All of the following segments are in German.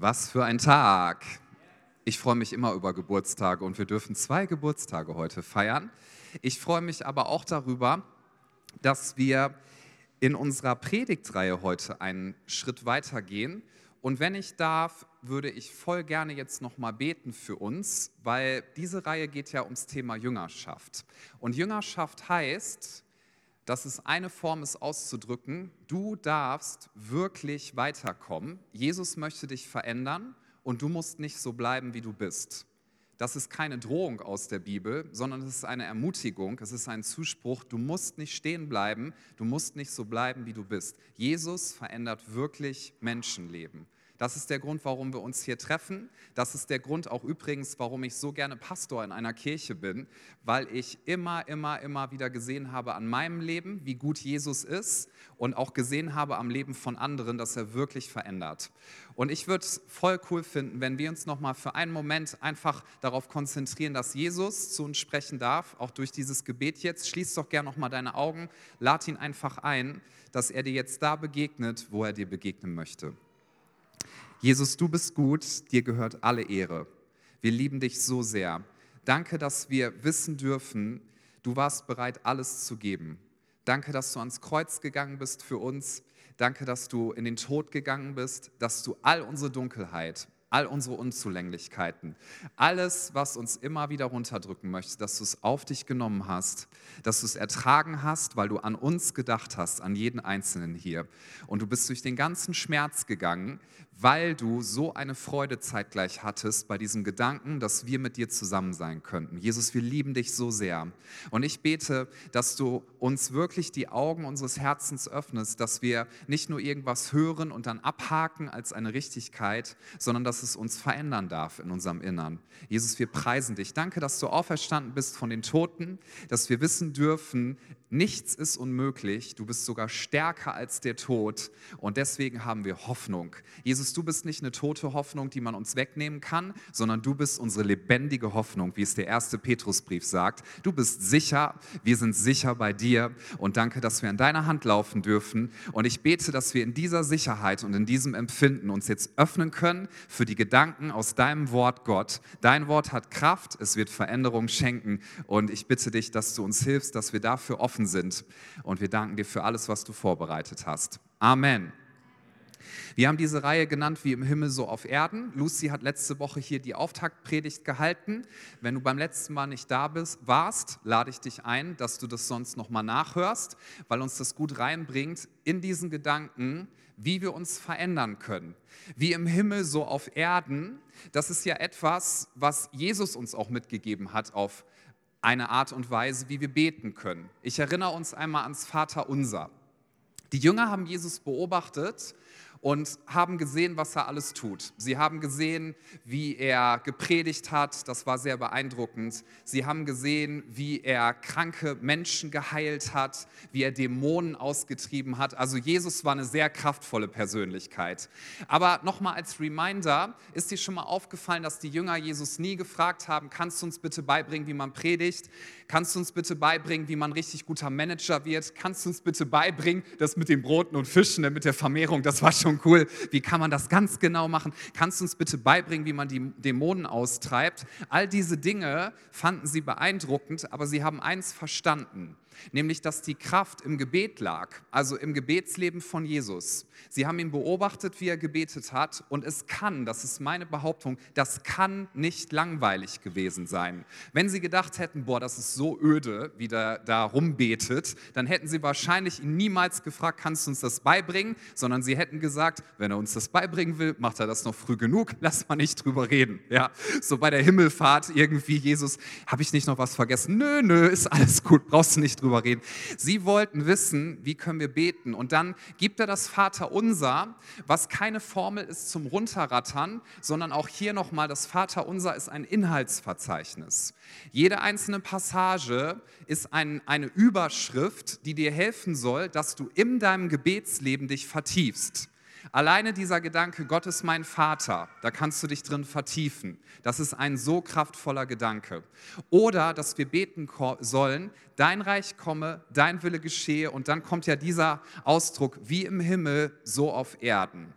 Was für ein Tag! Ich freue mich immer über Geburtstage und wir dürfen zwei Geburtstage heute feiern. Ich freue mich aber auch darüber, dass wir in unserer Predigtreihe heute einen Schritt weiter gehen. Und wenn ich darf, würde ich voll gerne jetzt nochmal beten für uns, weil diese Reihe geht ja ums Thema Jüngerschaft. Und Jüngerschaft heißt, dass es eine Form ist auszudrücken, du darfst wirklich weiterkommen. Jesus möchte dich verändern und du musst nicht so bleiben, wie du bist. Das ist keine Drohung aus der Bibel, sondern es ist eine Ermutigung, es ist ein Zuspruch, du musst nicht stehen bleiben, du musst nicht so bleiben, wie du bist. Jesus verändert wirklich Menschenleben. Das ist der Grund, warum wir uns hier treffen. Das ist der Grund auch übrigens, warum ich so gerne Pastor in einer Kirche bin, weil ich immer, immer, immer wieder gesehen habe an meinem Leben, wie gut Jesus ist und auch gesehen habe am Leben von anderen, dass er wirklich verändert. Und ich würde es voll cool finden, wenn wir uns noch mal für einen Moment einfach darauf konzentrieren, dass Jesus zu uns sprechen darf, auch durch dieses Gebet jetzt. Schließ doch gerne noch mal deine Augen, lad ihn einfach ein, dass er dir jetzt da begegnet, wo er dir begegnen möchte. Jesus, du bist gut, dir gehört alle Ehre. Wir lieben dich so sehr. Danke, dass wir wissen dürfen, du warst bereit, alles zu geben. Danke, dass du ans Kreuz gegangen bist für uns. Danke, dass du in den Tod gegangen bist, dass du all unsere Dunkelheit, all unsere Unzulänglichkeiten, alles, was uns immer wieder runterdrücken möchte, dass du es auf dich genommen hast, dass du es ertragen hast, weil du an uns gedacht hast, an jeden Einzelnen hier. Und du bist durch den ganzen Schmerz gegangen, weil du so eine Freude zeitgleich hattest bei diesem Gedanken, dass wir mit dir zusammen sein könnten. Jesus, wir lieben dich so sehr. Und ich bete, dass du uns wirklich die Augen unseres Herzens öffnest, dass wir nicht nur irgendwas hören und dann abhaken als eine Richtigkeit, sondern dass es uns verändern darf in unserem Innern. Jesus, wir preisen dich. Danke, dass du auferstanden bist von den Toten, dass wir wissen dürfen, nichts ist unmöglich. Du bist sogar stärker als der Tod und deswegen haben wir Hoffnung. Jesus, du bist nicht eine tote Hoffnung, die man uns wegnehmen kann, sondern du bist unsere lebendige Hoffnung, wie es der erste Petrusbrief sagt. Du bist sicher, wir sind sicher bei dir und danke, dass wir an deiner Hand laufen dürfen. Und ich bete, dass wir in dieser Sicherheit und in diesem Empfinden uns jetzt öffnen können für die Gedanken aus deinem Wort, Gott. Dein Wort hat Kraft, es wird Veränderung schenken und ich bitte dich, dass du uns hilfst, dass wir dafür offen sind. Und wir danken dir für alles, was du vorbereitet hast. Amen. Wir haben diese Reihe genannt wie im Himmel so auf Erden. Lucy hat letzte Woche hier die Auftaktpredigt gehalten. Wenn du beim letzten Mal nicht da bist, warst, lade ich dich ein, dass du das sonst nochmal nachhörst, weil uns das gut reinbringt in diesen Gedanken, wie wir uns verändern können. Wie im Himmel so auf Erden. Das ist ja etwas, was Jesus uns auch mitgegeben hat auf eine Art und Weise, wie wir beten können. Ich erinnere uns einmal ans Vater unser. Die Jünger haben Jesus beobachtet und haben gesehen, was er alles tut. Sie haben gesehen, wie er gepredigt hat, das war sehr beeindruckend. Sie haben gesehen, wie er kranke Menschen geheilt hat, wie er Dämonen ausgetrieben hat. Also Jesus war eine sehr kraftvolle Persönlichkeit. Aber nochmal als Reminder, ist dir schon mal aufgefallen, dass die Jünger Jesus nie gefragt haben, kannst du uns bitte beibringen, wie man predigt? Kannst du uns bitte beibringen, wie man richtig guter Manager wird? Kannst du uns bitte beibringen, das mit den Broten und Fischen, mit der Vermehrung, das war schon schon cool. Wie kann man das ganz genau machen? Kannst du uns bitte beibringen, wie man die Dämonen austreibt? All diese Dinge fanden sie beeindruckend, aber sie haben eins verstanden nämlich dass die Kraft im Gebet lag, also im Gebetsleben von Jesus. Sie haben ihn beobachtet, wie er gebetet hat und es kann, das ist meine Behauptung, das kann nicht langweilig gewesen sein. Wenn Sie gedacht hätten, boah, das ist so öde, wie der da rumbetet, dann hätten Sie wahrscheinlich ihn niemals gefragt, kannst du uns das beibringen, sondern Sie hätten gesagt, wenn er uns das beibringen will, macht er das noch früh genug, lass mal nicht drüber reden. Ja, so bei der Himmelfahrt irgendwie, Jesus, habe ich nicht noch was vergessen? Nö, nö, ist alles gut, brauchst du nicht drüber drüber reden. Sie wollten wissen, wie können wir beten. Und dann gibt er das Vaterunser, was keine Formel ist zum Runterrattern, sondern auch hier nochmal, das Vaterunser ist ein Inhaltsverzeichnis. Jede einzelne Passage ist ein, eine Überschrift, die dir helfen soll, dass du in deinem Gebetsleben dich vertiefst. Alleine dieser Gedanke, Gott ist mein Vater, da kannst du dich drin vertiefen. Das ist ein so kraftvoller Gedanke. Oder, dass wir beten sollen, dein Reich komme, dein Wille geschehe. Und dann kommt ja dieser Ausdruck, wie im Himmel, so auf Erden.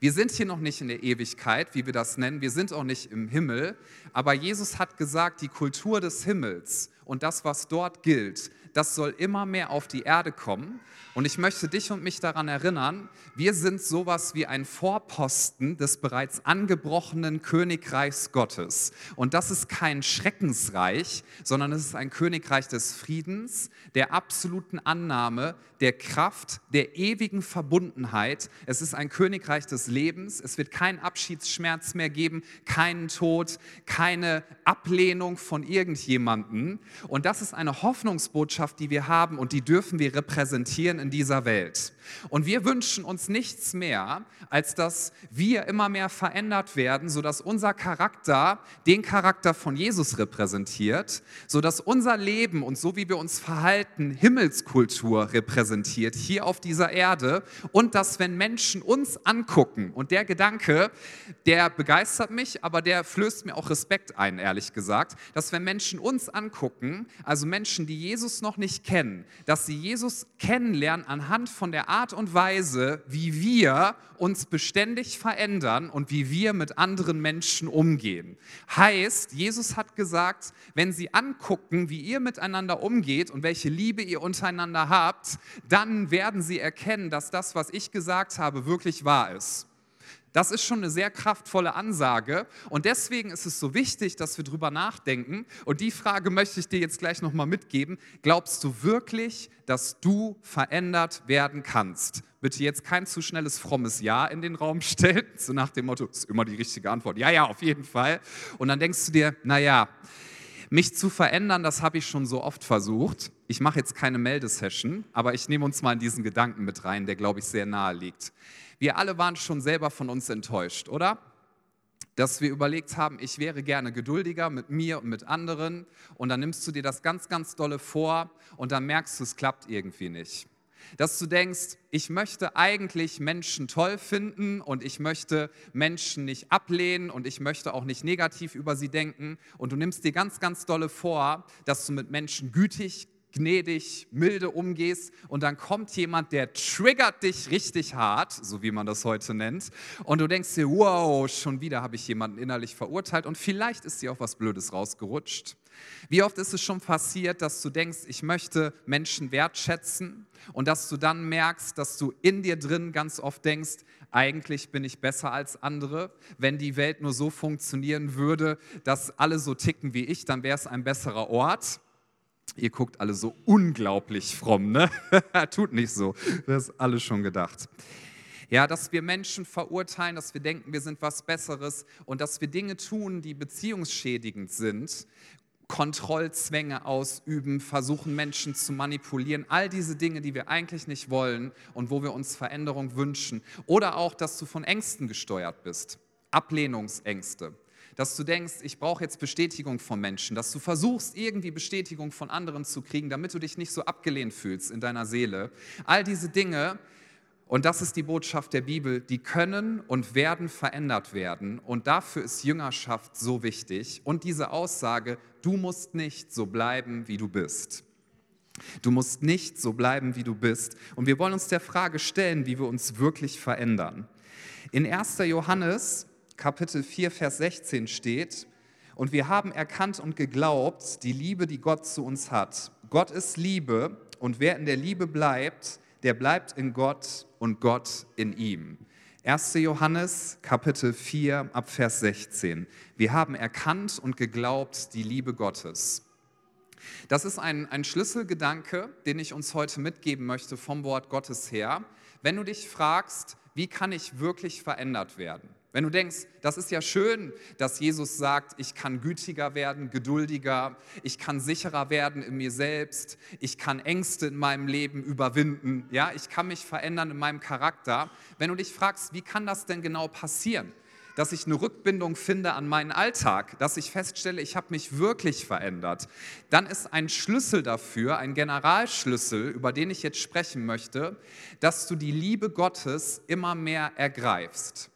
Wir sind hier noch nicht in der Ewigkeit, wie wir das nennen. Wir sind auch nicht im Himmel. Aber Jesus hat gesagt, die Kultur des Himmels und das, was dort gilt, das soll immer mehr auf die Erde kommen. Und ich möchte dich und mich daran erinnern, wir sind sowas wie ein Vorposten des bereits angebrochenen Königreichs Gottes. Und das ist kein Schreckensreich, sondern es ist ein Königreich des Friedens, der absoluten Annahme, der Kraft, der ewigen Verbundenheit. Es ist ein Königreich des Lebens. Es wird keinen Abschiedsschmerz mehr geben, keinen Tod, keine Ablehnung von irgendjemandem. Und das ist eine Hoffnungsbotschaft, die wir haben und die dürfen wir repräsentieren in dieser Welt. Und wir wünschen uns nichts mehr, als dass wir immer mehr verändert werden, sodass unser Charakter den Charakter von Jesus repräsentiert, sodass unser Leben und so wie wir uns verhalten Himmelskultur repräsentiert hier auf dieser Erde. Und dass wenn Menschen uns angucken und der Gedanke, der begeistert mich, aber der flößt mir auch Respekt ein, ehrlich gesagt, dass wenn Menschen uns angucken, also Menschen, die Jesus noch nicht kennen, dass sie Jesus kennenlernen anhand von der Art und Weise, wie wir uns beständig verändern und wie wir mit anderen Menschen umgehen. Heißt, Jesus hat gesagt, wenn sie angucken, wie ihr miteinander umgeht und welche Liebe ihr untereinander habt, dann werden sie erkennen, dass das, was ich gesagt habe, wirklich wahr ist. Das ist schon eine sehr kraftvolle Ansage und deswegen ist es so wichtig, dass wir drüber nachdenken. Und die Frage möchte ich dir jetzt gleich nochmal mitgeben. Glaubst du wirklich, dass du verändert werden kannst? Bitte jetzt kein zu schnelles frommes Ja in den Raum stellen, so nach dem Motto, ist immer die richtige Antwort. Ja, ja, auf jeden Fall. Und dann denkst du dir, naja, mich zu verändern, das habe ich schon so oft versucht. Ich mache jetzt keine Meldesession, aber ich nehme uns mal in diesen Gedanken mit rein, der, glaube ich, sehr nahe liegt. Wir alle waren schon selber von uns enttäuscht, oder? Dass wir überlegt haben, ich wäre gerne geduldiger mit mir und mit anderen und dann nimmst du dir das ganz, ganz dolle vor und dann merkst du, es klappt irgendwie nicht. Dass du denkst, ich möchte eigentlich Menschen toll finden und ich möchte Menschen nicht ablehnen und ich möchte auch nicht negativ über sie denken und du nimmst dir ganz, ganz dolle vor, dass du mit Menschen gütig, gnädig, milde umgehst und dann kommt jemand, der triggert dich richtig hart, so wie man das heute nennt, und du denkst dir, wow, schon wieder habe ich jemanden innerlich verurteilt und vielleicht ist dir auch was Blödes rausgerutscht. Wie oft ist es schon passiert, dass du denkst, ich möchte Menschen wertschätzen und dass du dann merkst, dass du in dir drin ganz oft denkst, eigentlich bin ich besser als andere. Wenn die Welt nur so funktionieren würde, dass alle so ticken wie ich, dann wäre es ein besserer Ort. Ihr guckt alle so unglaublich fromm, ne? Tut nicht so. Das ist alles schon gedacht. Ja, dass wir Menschen verurteilen, dass wir denken, wir sind was Besseres und dass wir Dinge tun, die beziehungsschädigend sind, Kontrollzwänge ausüben, versuchen Menschen zu manipulieren, all diese Dinge, die wir eigentlich nicht wollen und wo wir uns Veränderung wünschen. Oder auch, dass du von Ängsten gesteuert bist, Ablehnungsängste dass du denkst, ich brauche jetzt Bestätigung von Menschen, dass du versuchst, irgendwie Bestätigung von anderen zu kriegen, damit du dich nicht so abgelehnt fühlst in deiner Seele. All diese Dinge, und das ist die Botschaft der Bibel, die können und werden verändert werden. Und dafür ist Jüngerschaft so wichtig. Und diese Aussage, du musst nicht so bleiben, wie du bist. Du musst nicht so bleiben, wie du bist. Und wir wollen uns der Frage stellen, wie wir uns wirklich verändern. In 1. Johannes Kapitel 4, Vers 16 steht, und wir haben erkannt und geglaubt, die Liebe, die Gott zu uns hat. Gott ist Liebe und wer in der Liebe bleibt, der bleibt in Gott und Gott in ihm. 1. Johannes Kapitel 4 ab Vers 16. Wir haben erkannt und geglaubt die Liebe Gottes. Das ist ein, ein Schlüsselgedanke, den ich uns heute mitgeben möchte vom Wort Gottes her. Wenn du dich fragst, wie kann ich wirklich verändert werden? Wenn du denkst, das ist ja schön, dass Jesus sagt, ich kann gütiger werden, geduldiger, ich kann sicherer werden in mir selbst, ich kann Ängste in meinem Leben überwinden, ja, ich kann mich verändern in meinem Charakter. Wenn du dich fragst, wie kann das denn genau passieren? Dass ich eine Rückbindung finde an meinen Alltag, dass ich feststelle, ich habe mich wirklich verändert, dann ist ein Schlüssel dafür, ein Generalschlüssel, über den ich jetzt sprechen möchte, dass du die Liebe Gottes immer mehr ergreifst.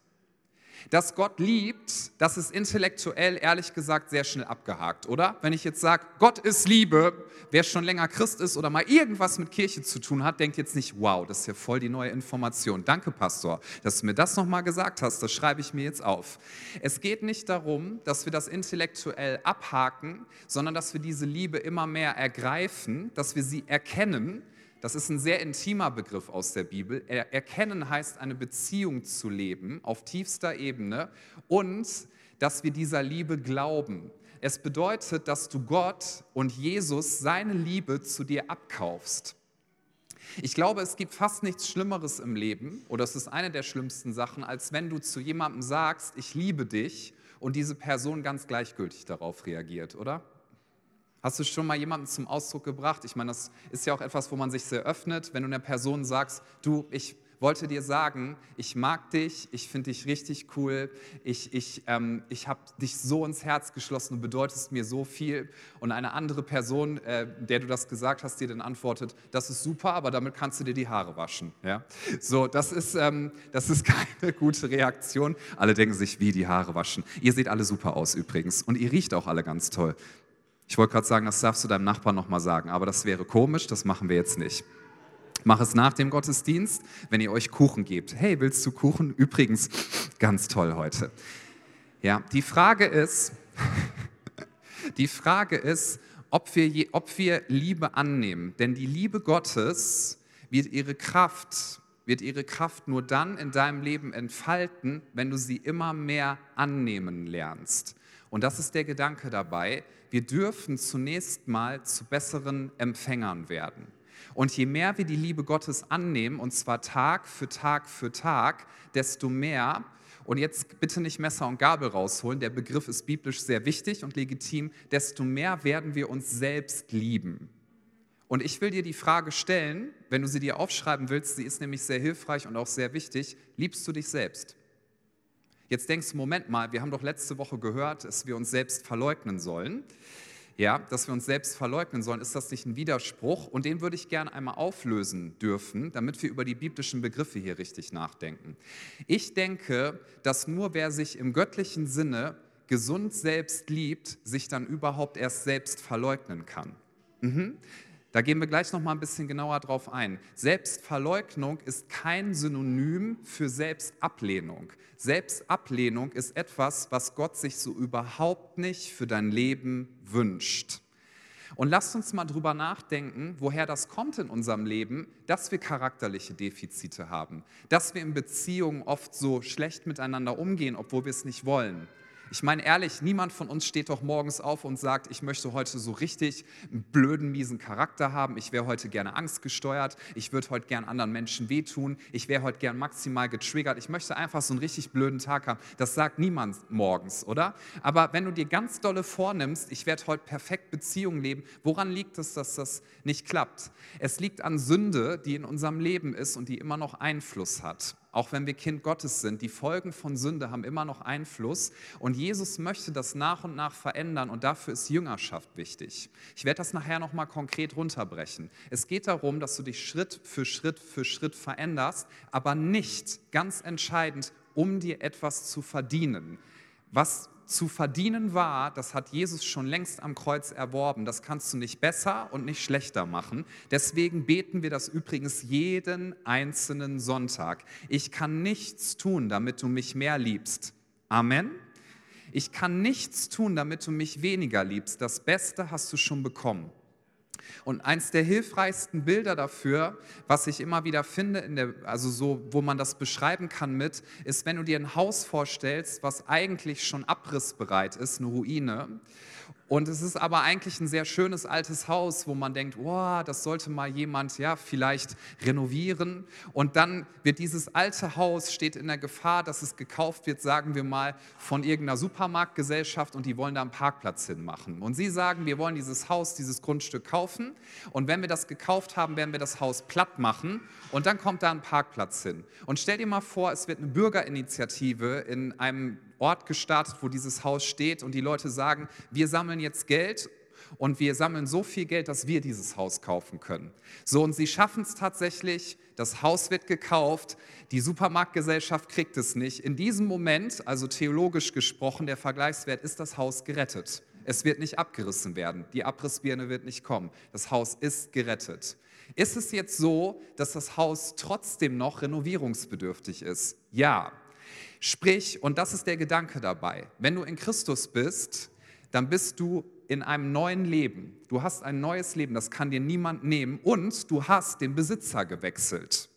Dass Gott liebt, das ist intellektuell ehrlich gesagt sehr schnell abgehakt, oder? Wenn ich jetzt sage, Gott ist Liebe, wer schon länger Christ ist oder mal irgendwas mit Kirche zu tun hat, denkt jetzt nicht, wow, das ist ja voll die neue Information. Danke, Pastor, dass du mir das nochmal gesagt hast, das schreibe ich mir jetzt auf. Es geht nicht darum, dass wir das intellektuell abhaken, sondern dass wir diese Liebe immer mehr ergreifen, dass wir sie erkennen das ist ein sehr intimer Begriff aus der Bibel. Erkennen heißt, eine Beziehung zu leben auf tiefster Ebene und dass wir dieser Liebe glauben. Es bedeutet, dass du Gott und Jesus seine Liebe zu dir abkaufst. Ich glaube, es gibt fast nichts Schlimmeres im Leben, oder es ist eine der schlimmsten Sachen, als wenn du zu jemandem sagst, ich liebe dich, und diese Person ganz gleichgültig darauf reagiert, oder? Hast du schon mal jemanden zum Ausdruck gebracht? Ich meine, das ist ja auch etwas, wo man sich sehr öffnet, wenn du einer Person sagst, du, ich wollte dir sagen, ich mag dich, ich finde dich richtig cool, ich, ich, ähm, ich habe dich so ins Herz geschlossen, du bedeutest mir so viel. Und eine andere Person, äh, der du das gesagt hast, dir dann antwortet, das ist super, aber damit kannst du dir die Haare waschen. Ja? So, das ist, ähm, das ist keine gute Reaktion. Alle denken sich, wie die Haare waschen. Ihr seht alle super aus übrigens und ihr riecht auch alle ganz toll. Ich wollte gerade sagen, das darfst du deinem Nachbarn nochmal sagen, aber das wäre komisch, das machen wir jetzt nicht. Mach es nach dem Gottesdienst, wenn ihr euch Kuchen gebt. Hey, willst du Kuchen? Übrigens, ganz toll heute. Ja, die Frage ist, die Frage ist, ob wir, je, ob wir Liebe annehmen. Denn die Liebe Gottes wird ihre Kraft, wird ihre Kraft nur dann in deinem Leben entfalten, wenn du sie immer mehr annehmen lernst. Und das ist der Gedanke dabei. Wir dürfen zunächst mal zu besseren Empfängern werden. Und je mehr wir die Liebe Gottes annehmen, und zwar Tag für Tag für Tag, desto mehr, und jetzt bitte nicht Messer und Gabel rausholen, der Begriff ist biblisch sehr wichtig und legitim, desto mehr werden wir uns selbst lieben. Und ich will dir die Frage stellen, wenn du sie dir aufschreiben willst, sie ist nämlich sehr hilfreich und auch sehr wichtig, liebst du dich selbst? Jetzt denkst du, Moment mal, wir haben doch letzte Woche gehört, dass wir uns selbst verleugnen sollen. Ja, dass wir uns selbst verleugnen sollen, ist das nicht ein Widerspruch? Und den würde ich gerne einmal auflösen dürfen, damit wir über die biblischen Begriffe hier richtig nachdenken. Ich denke, dass nur wer sich im göttlichen Sinne gesund selbst liebt, sich dann überhaupt erst selbst verleugnen kann. Mhm. Da gehen wir gleich noch mal ein bisschen genauer drauf ein. Selbstverleugnung ist kein Synonym für Selbstablehnung. Selbstablehnung ist etwas, was Gott sich so überhaupt nicht für dein Leben wünscht. Und lasst uns mal drüber nachdenken, woher das kommt in unserem Leben, dass wir charakterliche Defizite haben, dass wir in Beziehungen oft so schlecht miteinander umgehen, obwohl wir es nicht wollen ich meine ehrlich, niemand von uns steht doch morgens auf und sagt, ich möchte heute so richtig einen blöden, miesen Charakter haben. Ich wäre heute gerne angstgesteuert. Ich würde heute gern anderen Menschen wehtun. Ich wäre heute gern maximal getriggert. Ich möchte einfach so einen richtig blöden Tag haben. Das sagt niemand morgens, oder? Aber wenn du dir ganz dolle vornimmst, ich werde heute perfekt Beziehungen leben, woran liegt es, dass das nicht klappt? Es liegt an Sünde, die in unserem Leben ist und die immer noch Einfluss hat auch wenn wir Kind Gottes sind, die Folgen von Sünde haben immer noch Einfluss. Und Jesus möchte das nach und nach verändern und dafür ist Jüngerschaft wichtig. Ich werde das nachher nochmal konkret runterbrechen. Es geht darum, dass du dich Schritt für Schritt für Schritt veränderst, aber nicht ganz entscheidend, um dir etwas zu verdienen. Was zu verdienen war, das hat Jesus schon längst am Kreuz erworben. Das kannst du nicht besser und nicht schlechter machen. Deswegen beten wir das übrigens jeden einzelnen Sonntag. Ich kann nichts tun, damit du mich mehr liebst. Amen. Ich kann nichts tun, damit du mich weniger liebst. Das Beste hast du schon bekommen. Und eins der hilfreichsten Bilder dafür, was ich immer wieder finde, der, also so, wo man das beschreiben kann mit, ist, wenn du dir ein Haus vorstellst, was eigentlich schon abrissbereit ist, eine Ruine. Und es ist aber eigentlich ein sehr schönes altes Haus, wo man denkt, wow, das sollte mal jemand ja vielleicht renovieren. Und dann wird dieses alte Haus steht in der Gefahr, dass es gekauft wird, sagen wir mal, von irgendeiner Supermarktgesellschaft und die wollen da einen Parkplatz hinmachen. Und sie sagen, wir wollen dieses Haus, dieses Grundstück kaufen. Und wenn wir das gekauft haben, werden wir das Haus platt machen und dann kommt da ein Parkplatz hin. Und stell dir mal vor, es wird eine Bürgerinitiative in einem Ort gestartet, wo dieses Haus steht und die Leute sagen, wir sammeln jetzt Geld und wir sammeln so viel Geld, dass wir dieses Haus kaufen können. So, und sie schaffen es tatsächlich, das Haus wird gekauft, die Supermarktgesellschaft kriegt es nicht. In diesem Moment, also theologisch gesprochen, der Vergleichswert ist das Haus gerettet. Es wird nicht abgerissen werden, die Abrissbirne wird nicht kommen. Das Haus ist gerettet. Ist es jetzt so, dass das Haus trotzdem noch renovierungsbedürftig ist? Ja. Sprich, und das ist der Gedanke dabei, wenn du in Christus bist, dann bist du in einem neuen Leben. Du hast ein neues Leben, das kann dir niemand nehmen und du hast den Besitzer gewechselt.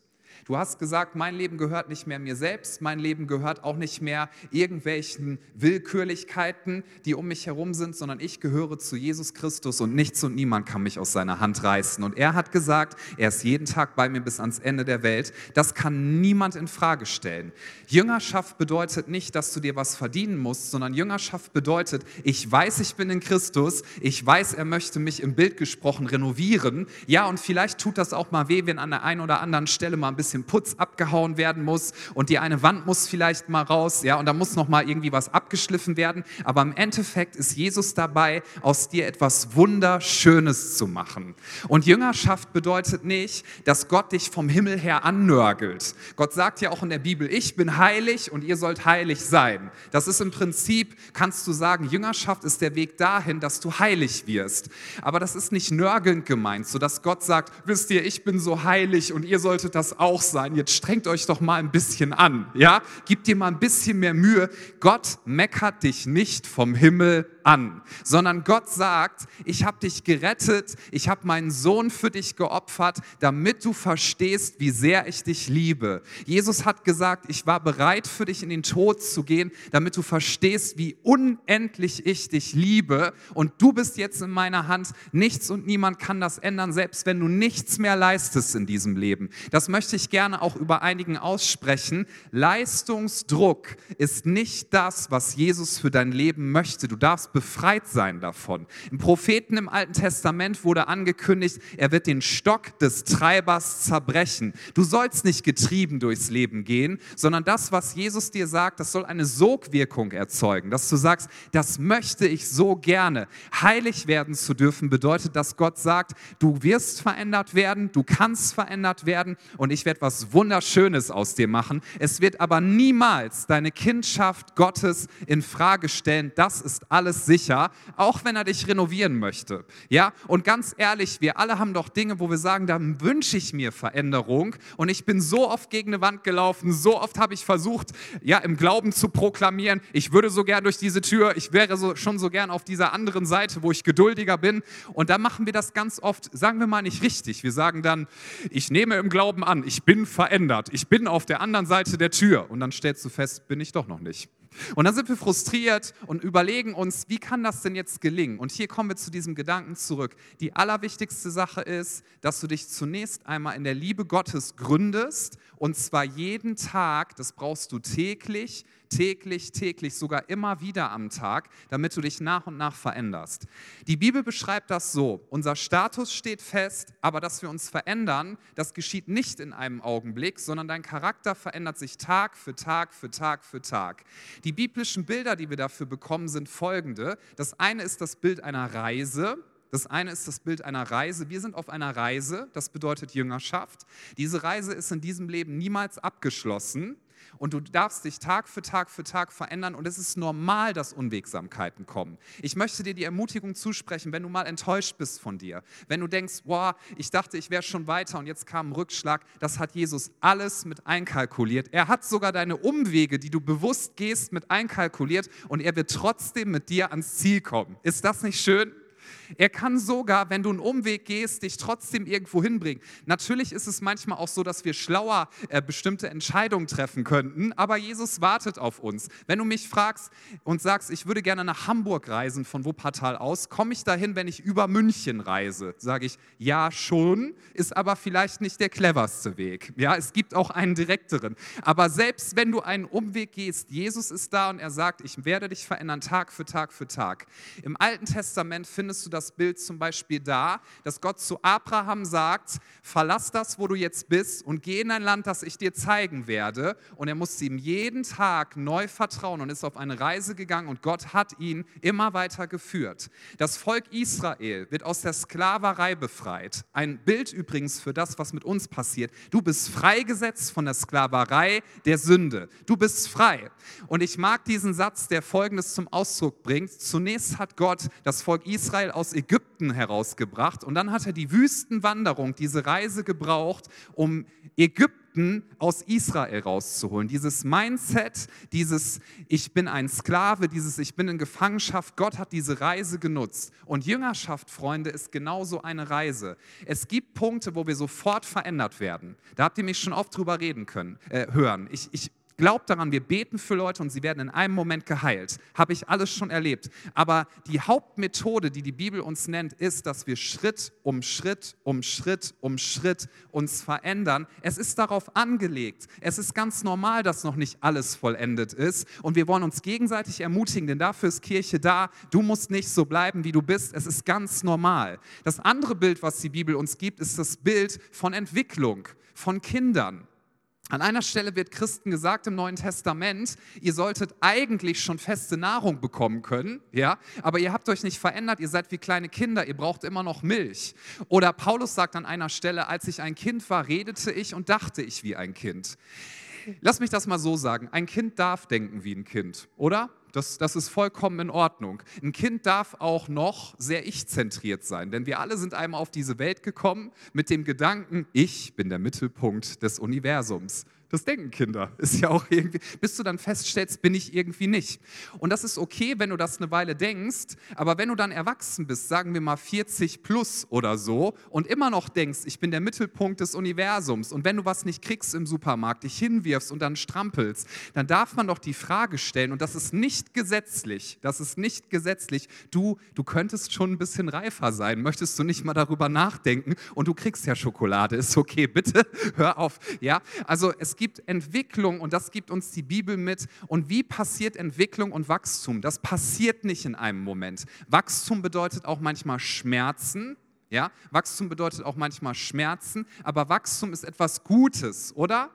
Du hast gesagt, mein Leben gehört nicht mehr mir selbst, mein Leben gehört auch nicht mehr irgendwelchen Willkürlichkeiten, die um mich herum sind, sondern ich gehöre zu Jesus Christus und nichts und niemand kann mich aus seiner Hand reißen. Und er hat gesagt, er ist jeden Tag bei mir bis ans Ende der Welt. Das kann niemand in Frage stellen. Jüngerschaft bedeutet nicht, dass du dir was verdienen musst, sondern Jüngerschaft bedeutet, ich weiß, ich bin in Christus, ich weiß, er möchte mich im Bild gesprochen renovieren. Ja, und vielleicht tut das auch mal weh, wenn an der einen oder anderen Stelle mal ein bisschen bisschen Putz abgehauen werden muss und die eine Wand muss vielleicht mal raus, ja, und da muss noch mal irgendwie was abgeschliffen werden. Aber im Endeffekt ist Jesus dabei, aus dir etwas Wunderschönes zu machen. Und Jüngerschaft bedeutet nicht, dass Gott dich vom Himmel her annörgelt. Gott sagt ja auch in der Bibel, ich bin heilig und ihr sollt heilig sein. Das ist im Prinzip, kannst du sagen, Jüngerschaft ist der Weg dahin, dass du heilig wirst. Aber das ist nicht nörgelnd gemeint, so dass Gott sagt, wisst ihr, ich bin so heilig und ihr solltet das auch auch sein. Jetzt strengt euch doch mal ein bisschen an, ja? Gib dir mal ein bisschen mehr Mühe. Gott meckert dich nicht vom Himmel an, sondern Gott sagt, ich habe dich gerettet, ich habe meinen Sohn für dich geopfert, damit du verstehst, wie sehr ich dich liebe. Jesus hat gesagt, ich war bereit für dich in den Tod zu gehen, damit du verstehst, wie unendlich ich dich liebe und du bist jetzt in meiner Hand. Nichts und niemand kann das ändern, selbst wenn du nichts mehr leistest in diesem Leben. Das möchte ich gerne auch über einigen aussprechen. Leistungsdruck ist nicht das, was Jesus für dein Leben möchte. Du darfst befreit sein davon. Im Propheten im Alten Testament wurde angekündigt, er wird den Stock des Treibers zerbrechen. Du sollst nicht getrieben durchs Leben gehen, sondern das, was Jesus dir sagt, das soll eine Sogwirkung erzeugen, dass du sagst, das möchte ich so gerne. Heilig werden zu dürfen bedeutet, dass Gott sagt, du wirst verändert werden, du kannst verändert werden und ich werde was Wunderschönes aus dir machen. Es wird aber niemals deine Kindschaft Gottes in Frage stellen. Das ist alles sicher, auch wenn er dich renovieren möchte. Ja, und ganz ehrlich, wir alle haben doch Dinge, wo wir sagen, da wünsche ich mir Veränderung und ich bin so oft gegen eine Wand gelaufen, so oft habe ich versucht, ja, im Glauben zu proklamieren, ich würde so gern durch diese Tür, ich wäre so, schon so gern auf dieser anderen Seite, wo ich geduldiger bin und da machen wir das ganz oft, sagen wir mal nicht richtig. Wir sagen dann, ich nehme im Glauben an, ich bin verändert, ich bin auf der anderen Seite der Tür und dann stellst du fest, bin ich doch noch nicht. Und dann sind wir frustriert und überlegen uns, wie kann das denn jetzt gelingen? Und hier kommen wir zu diesem Gedanken zurück. Die allerwichtigste Sache ist, dass du dich zunächst einmal in der Liebe Gottes gründest und zwar jeden Tag, das brauchst du täglich, täglich, täglich, sogar immer wieder am Tag, damit du dich nach und nach veränderst. Die Bibel beschreibt das so, unser Status steht fest, aber dass wir uns verändern, das geschieht nicht in einem Augenblick, sondern dein Charakter verändert sich Tag für Tag für Tag für Tag. Die biblischen Bilder, die wir dafür bekommen, sind folgende. Das eine ist das Bild einer Reise, das eine ist das Bild einer Reise. Wir sind auf einer Reise, das bedeutet Jüngerschaft. Diese Reise ist in diesem Leben niemals abgeschlossen und du darfst dich Tag für Tag für Tag verändern und es ist normal, dass Unwegsamkeiten kommen. Ich möchte dir die Ermutigung zusprechen, wenn du mal enttäuscht bist von dir, wenn du denkst, boah, ich dachte, ich wäre schon weiter und jetzt kam ein Rückschlag, das hat Jesus alles mit einkalkuliert. Er hat sogar deine Umwege, die du bewusst gehst, mit einkalkuliert und er wird trotzdem mit dir ans Ziel kommen. Ist das nicht schön? Er kann sogar, wenn du einen Umweg gehst, dich trotzdem irgendwo hinbringen. Natürlich ist es manchmal auch so, dass wir schlauer äh, bestimmte Entscheidungen treffen könnten, aber Jesus wartet auf uns. Wenn du mich fragst und sagst, ich würde gerne nach Hamburg reisen von Wuppertal aus, komme ich dahin, wenn ich über München reise? Sage ich, ja schon, ist aber vielleicht nicht der cleverste Weg. Ja, es gibt auch einen direkteren. Aber selbst wenn du einen Umweg gehst, Jesus ist da und er sagt, ich werde dich verändern Tag für Tag für Tag. Im Alten Testament findest findest du das Bild zum Beispiel da, dass Gott zu Abraham sagt, verlass das, wo du jetzt bist und geh in ein Land, das ich dir zeigen werde. Und er musste ihm jeden Tag neu vertrauen und ist auf eine Reise gegangen und Gott hat ihn immer weiter geführt. Das Volk Israel wird aus der Sklaverei befreit. Ein Bild übrigens für das, was mit uns passiert. Du bist freigesetzt von der Sklaverei der Sünde. Du bist frei. Und ich mag diesen Satz, der Folgendes zum Ausdruck bringt. Zunächst hat Gott das Volk Israel aus Ägypten herausgebracht und dann hat er die Wüstenwanderung, diese Reise gebraucht, um Ägypten aus Israel rauszuholen. Dieses Mindset, dieses Ich bin ein Sklave, dieses Ich bin in Gefangenschaft, Gott hat diese Reise genutzt. Und Jüngerschaft, Freunde, ist genauso eine Reise. Es gibt Punkte, wo wir sofort verändert werden. Da habt ihr mich schon oft drüber reden können, äh, hören. Ich, ich Glaubt daran, wir beten für Leute und sie werden in einem Moment geheilt. Habe ich alles schon erlebt. Aber die Hauptmethode, die die Bibel uns nennt, ist, dass wir Schritt um Schritt um Schritt um Schritt uns verändern. Es ist darauf angelegt. Es ist ganz normal, dass noch nicht alles vollendet ist. Und wir wollen uns gegenseitig ermutigen, denn dafür ist Kirche da. Du musst nicht so bleiben, wie du bist. Es ist ganz normal. Das andere Bild, was die Bibel uns gibt, ist das Bild von Entwicklung, von Kindern. An einer Stelle wird Christen gesagt im Neuen Testament, ihr solltet eigentlich schon feste Nahrung bekommen können, ja, aber ihr habt euch nicht verändert, ihr seid wie kleine Kinder, ihr braucht immer noch Milch. Oder Paulus sagt an einer Stelle, als ich ein Kind war, redete ich und dachte ich wie ein Kind. Lass mich das mal so sagen, ein Kind darf denken wie ein Kind, oder? Das, das ist vollkommen in Ordnung. Ein Kind darf auch noch sehr ich-zentriert sein, denn wir alle sind einmal auf diese Welt gekommen mit dem Gedanken, ich bin der Mittelpunkt des Universums. Das denken Kinder. Ist ja auch irgendwie, bis du dann feststellst, bin ich irgendwie nicht. Und das ist okay, wenn du das eine Weile denkst, aber wenn du dann erwachsen bist, sagen wir mal 40 plus oder so, und immer noch denkst, ich bin der Mittelpunkt des Universums, und wenn du was nicht kriegst im Supermarkt, dich hinwirfst und dann strampelst, dann darf man doch die Frage stellen, und das ist nicht gesetzlich, das ist nicht gesetzlich, du, du könntest schon ein bisschen reifer sein, möchtest du nicht mal darüber nachdenken, und du kriegst ja Schokolade, ist okay, bitte, hör auf. Ja, also es gibt Entwicklung und das gibt uns die Bibel mit. Und wie passiert Entwicklung und Wachstum? Das passiert nicht in einem Moment. Wachstum bedeutet auch manchmal Schmerzen. Ja, Wachstum bedeutet auch manchmal Schmerzen, aber Wachstum ist etwas Gutes, oder?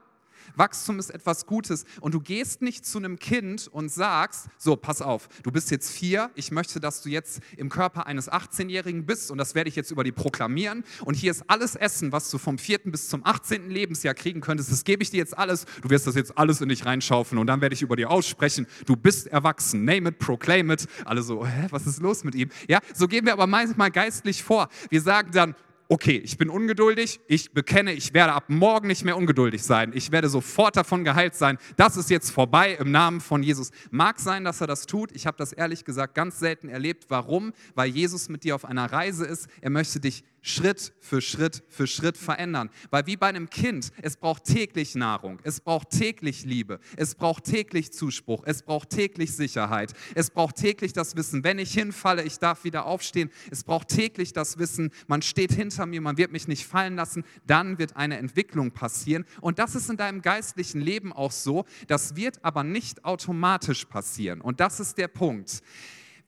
Wachstum ist etwas Gutes. Und du gehst nicht zu einem Kind und sagst, so, pass auf, du bist jetzt vier, ich möchte, dass du jetzt im Körper eines 18-Jährigen bist und das werde ich jetzt über die proklamieren. Und hier ist alles Essen, was du vom vierten bis zum 18. Lebensjahr kriegen könntest. Das gebe ich dir jetzt alles. Du wirst das jetzt alles in dich reinschaufeln und dann werde ich über dir aussprechen, du bist erwachsen. Name it, proclaim it. Alle so, hä, was ist los mit ihm? Ja, so gehen wir aber manchmal geistlich vor. Wir sagen dann, okay, ich bin ungeduldig, ich bekenne, ich werde ab morgen nicht mehr ungeduldig sein, ich werde sofort davon geheilt sein, das ist jetzt vorbei im Namen von Jesus. Mag sein, dass er das tut, ich habe das ehrlich gesagt ganz selten erlebt. Warum? Weil Jesus mit dir auf einer Reise ist, er möchte dich Schritt für Schritt für Schritt verändern. Weil wie bei einem Kind, es braucht täglich Nahrung, es braucht täglich Liebe, es braucht täglich Zuspruch, es braucht täglich Sicherheit, es braucht täglich das Wissen, wenn ich hinfalle, ich darf wieder aufstehen, es braucht täglich das Wissen, man steht hinter mir, man wird mich nicht fallen lassen, dann wird eine Entwicklung passieren. Und das ist in deinem geistlichen Leben auch so, das wird aber nicht automatisch passieren. Und das ist der Punkt.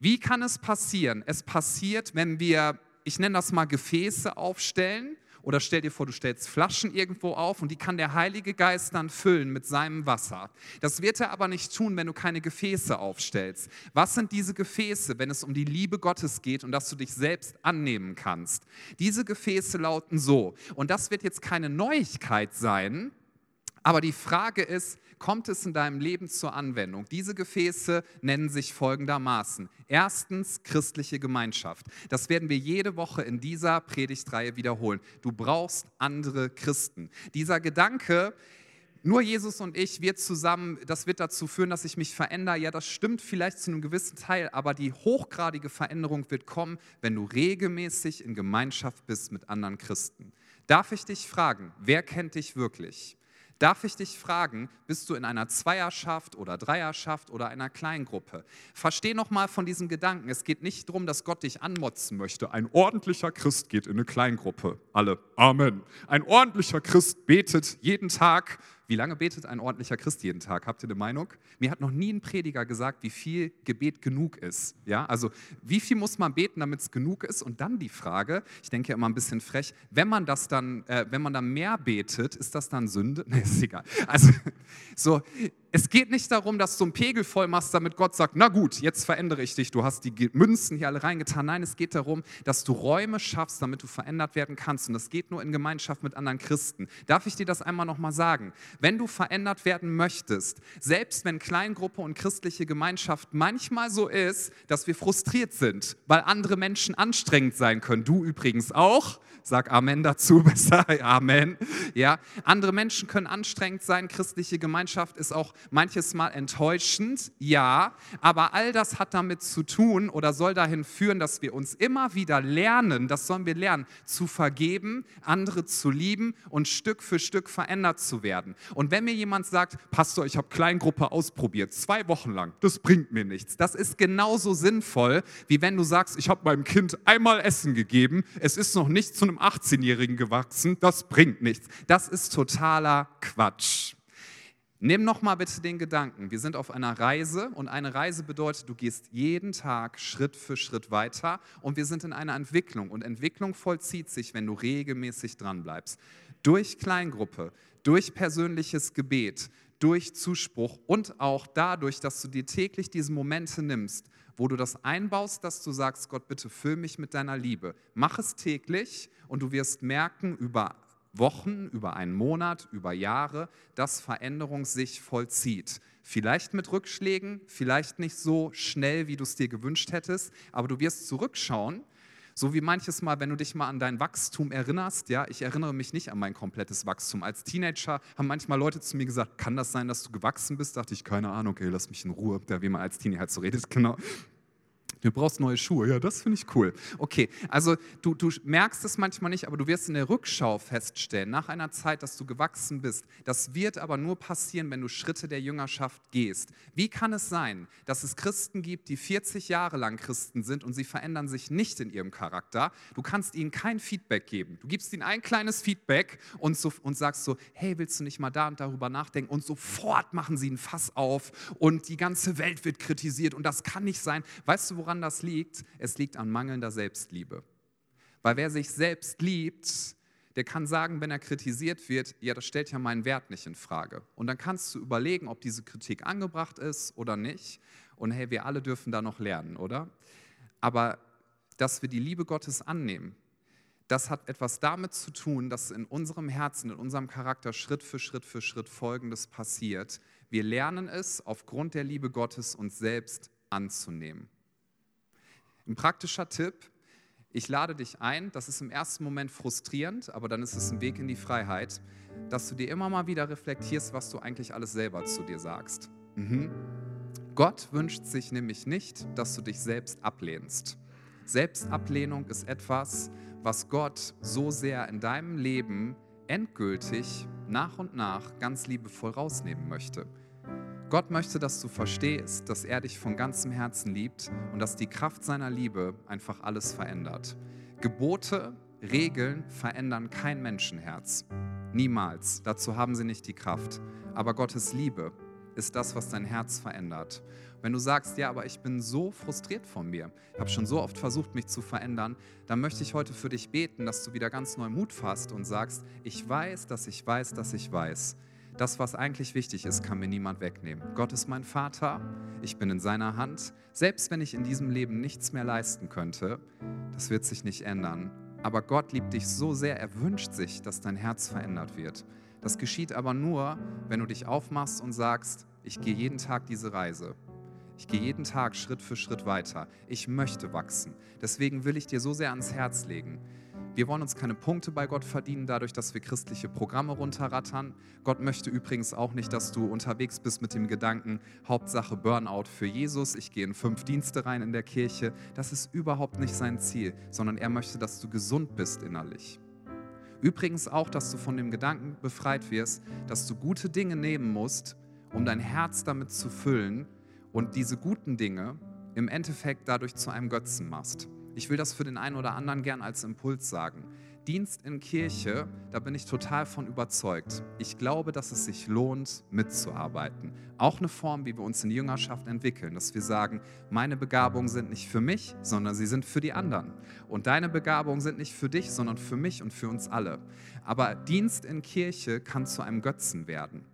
Wie kann es passieren? Es passiert, wenn wir ich nenne das mal Gefäße aufstellen. Oder stell dir vor, du stellst Flaschen irgendwo auf und die kann der Heilige Geist dann füllen mit seinem Wasser. Das wird er aber nicht tun, wenn du keine Gefäße aufstellst. Was sind diese Gefäße, wenn es um die Liebe Gottes geht und dass du dich selbst annehmen kannst? Diese Gefäße lauten so. Und das wird jetzt keine Neuigkeit sein, aber die Frage ist, kommt es in deinem Leben zur Anwendung? Diese Gefäße nennen sich folgendermaßen. Erstens christliche Gemeinschaft. Das werden wir jede Woche in dieser Predigtreihe wiederholen. Du brauchst andere Christen. Dieser Gedanke, nur Jesus und ich, wir zusammen, das wird dazu führen, dass ich mich verändere. Ja, das stimmt vielleicht zu einem gewissen Teil, aber die hochgradige Veränderung wird kommen, wenn du regelmäßig in Gemeinschaft bist mit anderen Christen. Darf ich dich fragen, wer kennt dich wirklich? Darf ich dich fragen, bist du in einer Zweierschaft oder Dreierschaft oder einer Kleingruppe? Versteh noch mal von diesem Gedanken. Es geht nicht darum, dass Gott dich anmotzen möchte. Ein ordentlicher Christ geht in eine Kleingruppe. Alle Amen. Ein ordentlicher Christ betet jeden Tag Wie lange betet ein ordentlicher Christ jeden Tag? Habt ihr eine Meinung? Mir hat noch nie ein Prediger gesagt, wie viel Gebet genug ist. Ja, also wie viel muss man beten, damit es genug ist? Und dann die Frage, ich denke immer ein bisschen frech, wenn man das dann, äh, wenn man dann mehr betet, ist das dann Sünde? Nee, ist egal. Also so, es geht nicht darum, dass du einen Pegel voll machst, damit Gott sagt, na gut, jetzt verändere ich dich, du hast die Münzen hier alle reingetan. Nein, es geht darum, dass du Räume schaffst, damit du verändert werden kannst. Und das geht nur in Gemeinschaft mit anderen Christen. Darf ich dir das einmal nochmal sagen? Wenn du verändert werden möchtest, selbst wenn Kleingruppe und christliche Gemeinschaft manchmal so ist, dass wir frustriert sind, weil andere Menschen anstrengend sein können, du übrigens auch, Sag Amen dazu, besser. Amen. Ja, andere Menschen können anstrengend sein. Christliche Gemeinschaft ist auch manches Mal enttäuschend. Ja, aber all das hat damit zu tun oder soll dahin führen, dass wir uns immer wieder lernen, das sollen wir lernen, zu vergeben, andere zu lieben und Stück für Stück verändert zu werden. Und wenn mir jemand sagt, Pastor, ich habe Kleingruppe ausprobiert, zwei Wochen lang, das bringt mir nichts. Das ist genauso sinnvoll, wie wenn du sagst, ich habe meinem Kind einmal Essen gegeben, es ist noch nicht zu einem 18-Jährigen gewachsen, das bringt nichts. Das ist totaler Quatsch. Nimm noch mal bitte den Gedanken, wir sind auf einer Reise und eine Reise bedeutet, du gehst jeden Tag Schritt für Schritt weiter und wir sind in einer Entwicklung und Entwicklung vollzieht sich, wenn du regelmäßig dran bleibst. Durch Kleingruppe, durch persönliches Gebet, durch Zuspruch und auch dadurch, dass du dir täglich diese Momente nimmst, wo du das einbaust, dass du sagst, Gott, bitte füll mich mit deiner Liebe. Mach es täglich und du wirst merken über Wochen, über einen Monat, über Jahre, dass Veränderung sich vollzieht. Vielleicht mit Rückschlägen, vielleicht nicht so schnell, wie du es dir gewünscht hättest, aber du wirst zurückschauen so wie manches Mal, wenn du dich mal an dein Wachstum erinnerst, ja, ich erinnere mich nicht an mein komplettes Wachstum. Als Teenager haben manchmal Leute zu mir gesagt, kann das sein, dass du gewachsen bist? Dachte ich, keine Ahnung, okay, lass mich in Ruhe, da wie man als Teenie halt so redet, genau. Du brauchst neue Schuhe. Ja, das finde ich cool. Okay, also du, du merkst es manchmal nicht, aber du wirst in der Rückschau feststellen, nach einer Zeit, dass du gewachsen bist. Das wird aber nur passieren, wenn du Schritte der Jüngerschaft gehst. Wie kann es sein, dass es Christen gibt, die 40 Jahre lang Christen sind und sie verändern sich nicht in ihrem Charakter? Du kannst ihnen kein Feedback geben. Du gibst ihnen ein kleines Feedback und, so, und sagst so, hey, willst du nicht mal da und darüber nachdenken? Und sofort machen sie ein Fass auf und die ganze Welt wird kritisiert und das kann nicht sein. Weißt du, woran woran das liegt? Es liegt an mangelnder Selbstliebe. Weil wer sich selbst liebt, der kann sagen, wenn er kritisiert wird, ja, das stellt ja meinen Wert nicht in Frage. Und dann kannst du überlegen, ob diese Kritik angebracht ist oder nicht. Und hey, wir alle dürfen da noch lernen, oder? Aber dass wir die Liebe Gottes annehmen, das hat etwas damit zu tun, dass in unserem Herzen, in unserem Charakter Schritt für Schritt für Schritt Folgendes passiert. Wir lernen es aufgrund der Liebe Gottes uns selbst anzunehmen. Ein praktischer Tipp, ich lade dich ein, das ist im ersten Moment frustrierend, aber dann ist es ein Weg in die Freiheit, dass du dir immer mal wieder reflektierst, was du eigentlich alles selber zu dir sagst. Mhm. Gott wünscht sich nämlich nicht, dass du dich selbst ablehnst. Selbstablehnung ist etwas, was Gott so sehr in deinem Leben endgültig nach und nach ganz liebevoll rausnehmen möchte. Gott möchte, dass du verstehst, dass er dich von ganzem Herzen liebt und dass die Kraft seiner Liebe einfach alles verändert. Gebote, Regeln verändern kein Menschenherz. Niemals. Dazu haben sie nicht die Kraft. Aber Gottes Liebe ist das, was dein Herz verändert. Wenn du sagst, ja, aber ich bin so frustriert von mir, ich habe schon so oft versucht, mich zu verändern, dann möchte ich heute für dich beten, dass du wieder ganz neu Mut fasst und sagst, ich weiß, dass ich weiß, dass ich weiß das, was eigentlich wichtig ist, kann mir niemand wegnehmen. Gott ist mein Vater, ich bin in seiner Hand. Selbst wenn ich in diesem Leben nichts mehr leisten könnte, das wird sich nicht ändern. Aber Gott liebt dich so sehr, er wünscht sich, dass dein Herz verändert wird. Das geschieht aber nur, wenn du dich aufmachst und sagst, ich gehe jeden Tag diese Reise. Ich gehe jeden Tag Schritt für Schritt weiter. Ich möchte wachsen. Deswegen will ich dir so sehr ans Herz legen. Wir wollen uns keine Punkte bei Gott verdienen, dadurch, dass wir christliche Programme runterrattern. Gott möchte übrigens auch nicht, dass du unterwegs bist mit dem Gedanken, Hauptsache Burnout für Jesus, ich gehe in fünf Dienste rein in der Kirche. Das ist überhaupt nicht sein Ziel, sondern er möchte, dass du gesund bist innerlich. Übrigens auch, dass du von dem Gedanken befreit wirst, dass du gute Dinge nehmen musst, um dein Herz damit zu füllen und diese guten Dinge im Endeffekt dadurch zu einem Götzen machst. Ich will das für den einen oder anderen gern als Impuls sagen. Dienst in Kirche, da bin ich total von überzeugt. Ich glaube, dass es sich lohnt, mitzuarbeiten. Auch eine Form, wie wir uns in Jüngerschaft entwickeln, dass wir sagen, meine Begabungen sind nicht für mich, sondern sie sind für die anderen. Und deine Begabungen sind nicht für dich, sondern für mich und für uns alle. Aber Dienst in Kirche kann zu einem Götzen werden.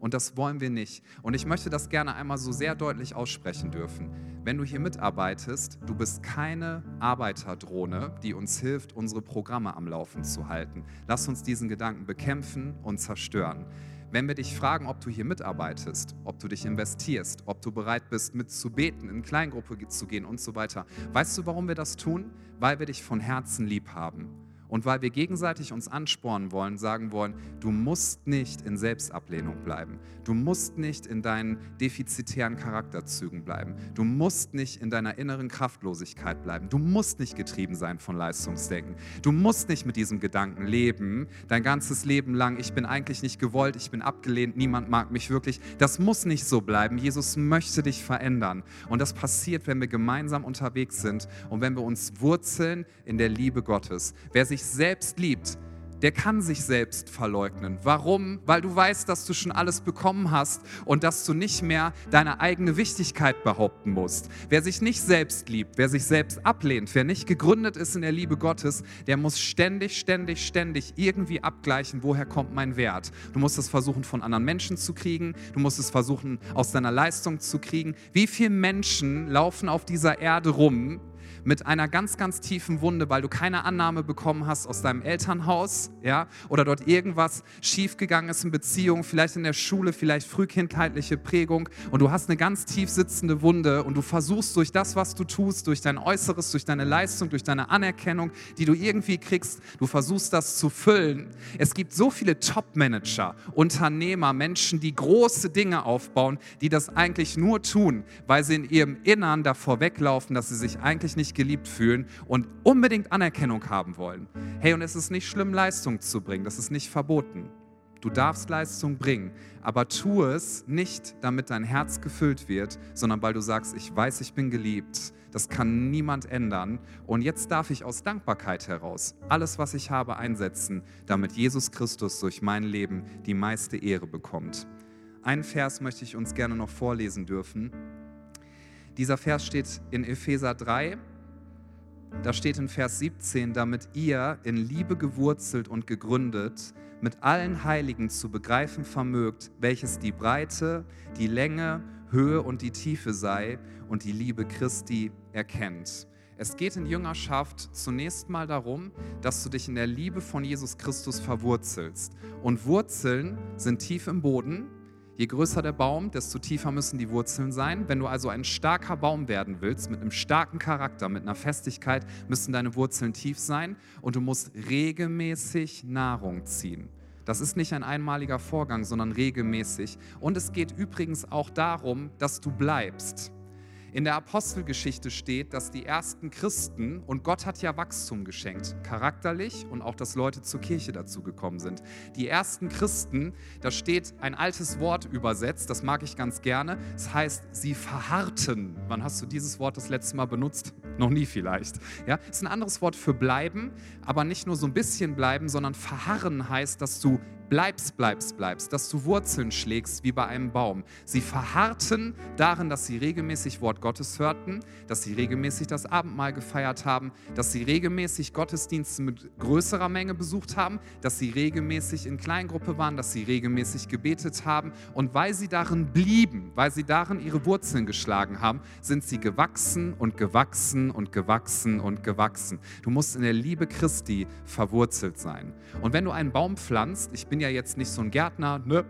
Und das wollen wir nicht. Und ich möchte das gerne einmal so sehr deutlich aussprechen dürfen. Wenn du hier mitarbeitest, du bist keine Arbeiterdrohne, die uns hilft, unsere Programme am Laufen zu halten. Lass uns diesen Gedanken bekämpfen und zerstören. Wenn wir dich fragen, ob du hier mitarbeitest, ob du dich investierst, ob du bereit bist, mitzubeten, in Kleingruppe zu gehen und so weiter, weißt du, warum wir das tun? Weil wir dich von Herzen lieb haben und weil wir gegenseitig uns anspornen wollen, sagen wollen, du musst nicht in Selbstablehnung bleiben. Du musst nicht in deinen defizitären Charakterzügen bleiben. Du musst nicht in deiner inneren Kraftlosigkeit bleiben. Du musst nicht getrieben sein von Leistungsdenken. Du musst nicht mit diesem Gedanken leben, dein ganzes Leben lang, ich bin eigentlich nicht gewollt, ich bin abgelehnt, niemand mag mich wirklich. Das muss nicht so bleiben. Jesus möchte dich verändern. Und das passiert, wenn wir gemeinsam unterwegs sind und wenn wir uns wurzeln in der Liebe Gottes. Wer sich sich selbst liebt, der kann sich selbst verleugnen. Warum? Weil du weißt, dass du schon alles bekommen hast und dass du nicht mehr deine eigene Wichtigkeit behaupten musst. Wer sich nicht selbst liebt, wer sich selbst ablehnt, wer nicht gegründet ist in der Liebe Gottes, der muss ständig, ständig, ständig irgendwie abgleichen, woher kommt mein Wert. Du musst es versuchen von anderen Menschen zu kriegen, du musst es versuchen aus deiner Leistung zu kriegen. Wie viele Menschen laufen auf dieser Erde rum, mit einer ganz, ganz tiefen Wunde, weil du keine Annahme bekommen hast aus deinem Elternhaus, ja, oder dort irgendwas schiefgegangen ist in Beziehung, vielleicht in der Schule, vielleicht frühkindheitliche Prägung und du hast eine ganz tief sitzende Wunde und du versuchst durch das, was du tust, durch dein Äußeres, durch deine Leistung, durch deine Anerkennung, die du irgendwie kriegst, du versuchst das zu füllen. Es gibt so viele Top-Manager, Unternehmer, Menschen, die große Dinge aufbauen, die das eigentlich nur tun, weil sie in ihrem Innern davor weglaufen, dass sie sich eigentlich nicht geliebt fühlen und unbedingt Anerkennung haben wollen. Hey, und es ist nicht schlimm, Leistung zu bringen, das ist nicht verboten. Du darfst Leistung bringen, aber tu es nicht, damit dein Herz gefüllt wird, sondern weil du sagst, ich weiß, ich bin geliebt. Das kann niemand ändern. Und jetzt darf ich aus Dankbarkeit heraus alles, was ich habe, einsetzen, damit Jesus Christus durch mein Leben die meiste Ehre bekommt. Einen Vers möchte ich uns gerne noch vorlesen dürfen. Dieser Vers steht in Epheser 3, da steht in Vers 17, damit ihr in Liebe gewurzelt und gegründet mit allen Heiligen zu begreifen vermögt, welches die Breite, die Länge, Höhe und die Tiefe sei und die Liebe Christi erkennt. Es geht in Jüngerschaft zunächst mal darum, dass du dich in der Liebe von Jesus Christus verwurzelst. Und Wurzeln sind tief im Boden Je größer der Baum, desto tiefer müssen die Wurzeln sein. Wenn du also ein starker Baum werden willst, mit einem starken Charakter, mit einer Festigkeit, müssen deine Wurzeln tief sein und du musst regelmäßig Nahrung ziehen. Das ist nicht ein einmaliger Vorgang, sondern regelmäßig. Und es geht übrigens auch darum, dass du bleibst. In der Apostelgeschichte steht, dass die ersten Christen, und Gott hat ja Wachstum geschenkt, charakterlich und auch, dass Leute zur Kirche dazu gekommen sind. Die ersten Christen, da steht ein altes Wort übersetzt, das mag ich ganz gerne. Es heißt, sie verharrten. Wann hast du dieses Wort das letzte Mal benutzt? Noch nie vielleicht. Ja, ist ein anderes Wort für bleiben, aber nicht nur so ein bisschen bleiben, sondern verharren heißt, dass du bleibst, bleibst, bleibst, dass du Wurzeln schlägst wie bei einem Baum. Sie verharrten darin, dass sie regelmäßig Wort Gottes hörten, dass sie regelmäßig das Abendmahl gefeiert haben, dass sie regelmäßig Gottesdienste mit größerer Menge besucht haben, dass sie regelmäßig in Kleingruppe waren, dass sie regelmäßig gebetet haben. Und weil sie darin blieben, weil sie darin ihre Wurzeln geschlagen haben, sind sie gewachsen und gewachsen und gewachsen und gewachsen. Du musst in der Liebe Christi verwurzelt sein. Und wenn du einen Baum pflanzt, ich bin bin ja jetzt nicht so ein Gärtner, ne?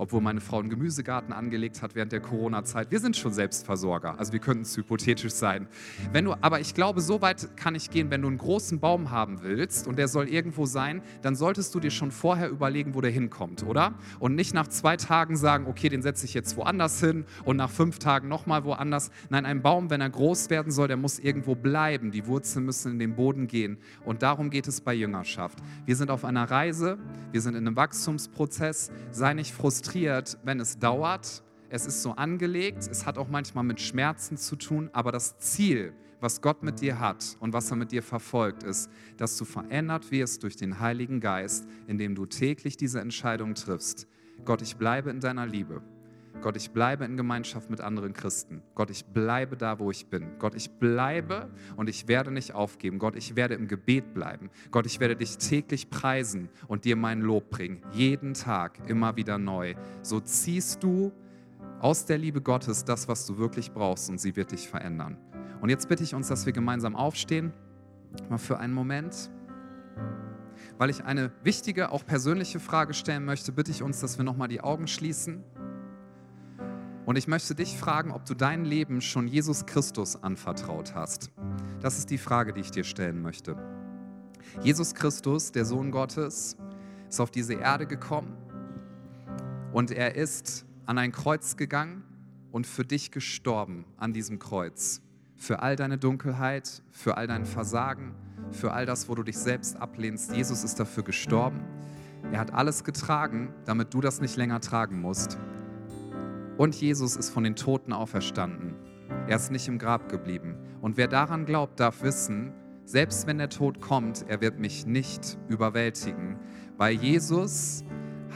Obwohl meine Frau einen Gemüsegarten angelegt hat während der Corona-Zeit. Wir sind schon Selbstversorger, also wir könnten es hypothetisch sein. Wenn du, aber ich glaube, so weit kann ich gehen, wenn du einen großen Baum haben willst und der soll irgendwo sein, dann solltest du dir schon vorher überlegen, wo der hinkommt, oder? Und nicht nach zwei Tagen sagen, okay, den setze ich jetzt woanders hin und nach fünf Tagen nochmal woanders. Nein, ein Baum, wenn er groß werden soll, der muss irgendwo bleiben. Die Wurzeln müssen in den Boden gehen. Und darum geht es bei Jüngerschaft. Wir sind auf einer Reise, wir sind in einem Wachstumsprozess. Sei nicht frustriert frustriert, wenn es dauert. es ist so angelegt, es hat auch manchmal mit Schmerzen zu tun, aber das Ziel, was Gott mit dir hat und was er mit dir verfolgt, ist, dass du verändert wirst durch den Heiligen Geist, indem du täglich diese Entscheidung triffst. Gott, ich bleibe in deiner Liebe. Gott, ich bleibe in Gemeinschaft mit anderen Christen. Gott, ich bleibe da, wo ich bin. Gott, ich bleibe und ich werde nicht aufgeben. Gott, ich werde im Gebet bleiben. Gott, ich werde dich täglich preisen und dir mein Lob bringen. Jeden Tag, immer wieder neu. So ziehst du aus der Liebe Gottes das, was du wirklich brauchst und sie wird dich verändern. Und jetzt bitte ich uns, dass wir gemeinsam aufstehen, mal für einen Moment. Weil ich eine wichtige, auch persönliche Frage stellen möchte, bitte ich uns, dass wir nochmal die Augen schließen. Und ich möchte dich fragen, ob du dein Leben schon Jesus Christus anvertraut hast. Das ist die Frage, die ich dir stellen möchte. Jesus Christus, der Sohn Gottes, ist auf diese Erde gekommen und er ist an ein Kreuz gegangen und für dich gestorben an diesem Kreuz. Für all deine Dunkelheit, für all dein Versagen, für all das, wo du dich selbst ablehnst. Jesus ist dafür gestorben. Er hat alles getragen, damit du das nicht länger tragen musst. Und Jesus ist von den Toten auferstanden. Er ist nicht im Grab geblieben. Und wer daran glaubt, darf wissen, selbst wenn der Tod kommt, er wird mich nicht überwältigen, weil Jesus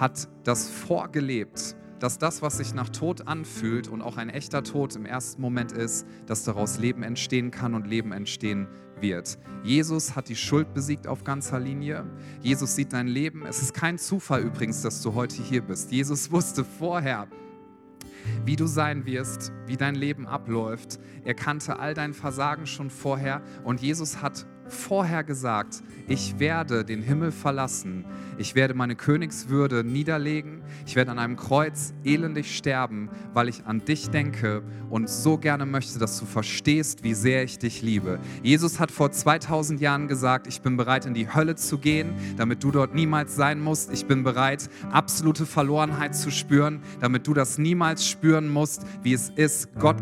hat das vorgelebt, dass das, was sich nach Tod anfühlt und auch ein echter Tod im ersten Moment ist, dass daraus Leben entstehen kann und Leben entstehen wird. Jesus hat die Schuld besiegt auf ganzer Linie. Jesus sieht dein Leben. Es ist kein Zufall übrigens, dass du heute hier bist. Jesus wusste vorher, wie du sein wirst, wie dein Leben abläuft. Er kannte all dein Versagen schon vorher und Jesus hat vorher gesagt, ich werde den Himmel verlassen, ich werde meine Königswürde niederlegen, ich werde an einem Kreuz elendig sterben, weil ich an dich denke und so gerne möchte, dass du verstehst, wie sehr ich dich liebe. Jesus hat vor 2000 Jahren gesagt, ich bin bereit in die Hölle zu gehen, damit du dort niemals sein musst. Ich bin bereit, absolute Verlorenheit zu spüren, damit du das niemals spüren musst, wie es ist, Gott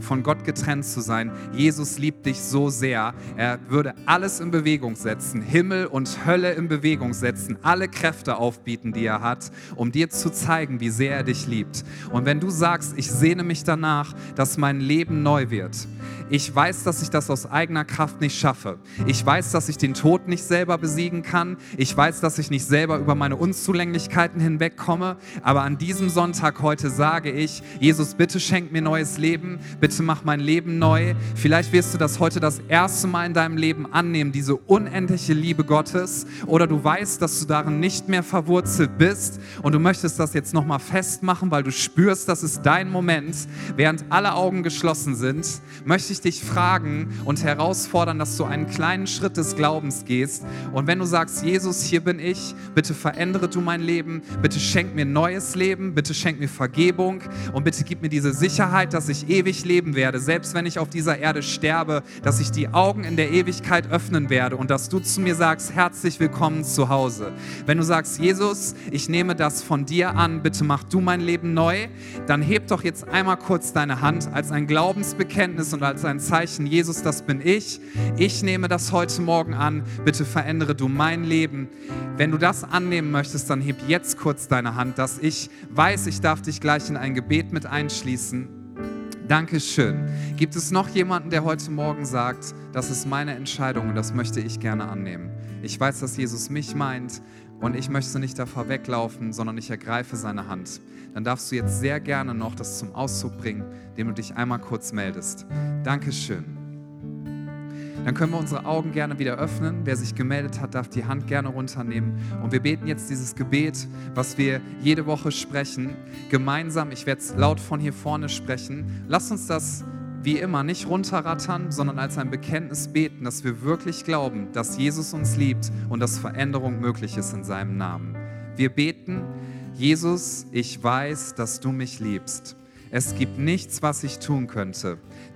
von Gott getrennt zu sein. Jesus liebt dich so sehr, er würde alles in Bewegung setzen, Himmel und Hölle in Bewegung setzen, alle Kräfte aufbieten, die er hat, um dir zu zeigen, wie sehr er dich liebt. Und wenn du sagst, ich sehne mich danach, dass mein Leben neu wird, ich weiß, dass ich das aus eigener Kraft nicht schaffe. Ich weiß, dass ich den Tod nicht selber besiegen kann. Ich weiß, dass ich nicht selber über meine Unzulänglichkeiten hinwegkomme. Aber an diesem Sonntag heute sage ich, Jesus, bitte schenk mir neues Leben. Bitte mach mein Leben neu. Vielleicht wirst du das heute das erste Mal in deinem Leben annehmen, diese unendliche Liebe Gottes. Oder du weißt, dass du darin nicht mehr verwurzelt bist und du möchtest das jetzt nochmal festmachen, weil du spürst, das ist dein Moment. Während alle Augen geschlossen sind, möchte ich ich dich fragen und herausfordern, dass du einen kleinen Schritt des Glaubens gehst. Und wenn du sagst, Jesus, hier bin ich, bitte verändere du mein Leben, bitte schenk mir neues Leben, bitte schenk mir Vergebung und bitte gib mir diese Sicherheit, dass ich ewig leben werde, selbst wenn ich auf dieser Erde sterbe, dass ich die Augen in der Ewigkeit öffnen werde und dass du zu mir sagst, herzlich willkommen zu Hause. Wenn du sagst, Jesus, ich nehme das von dir an, bitte mach du mein Leben neu, dann heb doch jetzt einmal kurz deine Hand als ein Glaubensbekenntnis und als ein Zeichen, Jesus, das bin ich. Ich nehme das heute Morgen an. Bitte verändere du mein Leben. Wenn du das annehmen möchtest, dann heb jetzt kurz deine Hand, dass ich weiß, ich darf dich gleich in ein Gebet mit einschließen. Dankeschön. Gibt es noch jemanden, der heute Morgen sagt, das ist meine Entscheidung und das möchte ich gerne annehmen? Ich weiß, dass Jesus mich meint und ich möchte nicht davor weglaufen, sondern ich ergreife seine Hand. Dann darfst du jetzt sehr gerne noch das zum Ausdruck bringen, indem du dich einmal kurz meldest. Dankeschön. Dann können wir unsere Augen gerne wieder öffnen. Wer sich gemeldet hat, darf die Hand gerne runternehmen. Und wir beten jetzt dieses Gebet, was wir jede Woche sprechen, gemeinsam. Ich werde es laut von hier vorne sprechen. Lass uns das wie immer nicht runterrattern, sondern als ein Bekenntnis beten, dass wir wirklich glauben, dass Jesus uns liebt und dass Veränderung möglich ist in seinem Namen. Wir beten, Jesus, ich weiß, dass du mich liebst. Es gibt nichts, was ich tun könnte,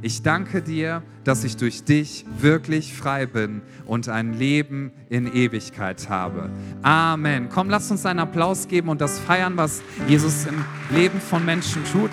Ich danke dir, dass ich durch dich wirklich frei bin und ein Leben in Ewigkeit habe. Amen. Komm, lass uns einen Applaus geben und das feiern, was Jesus im Leben von Menschen tut.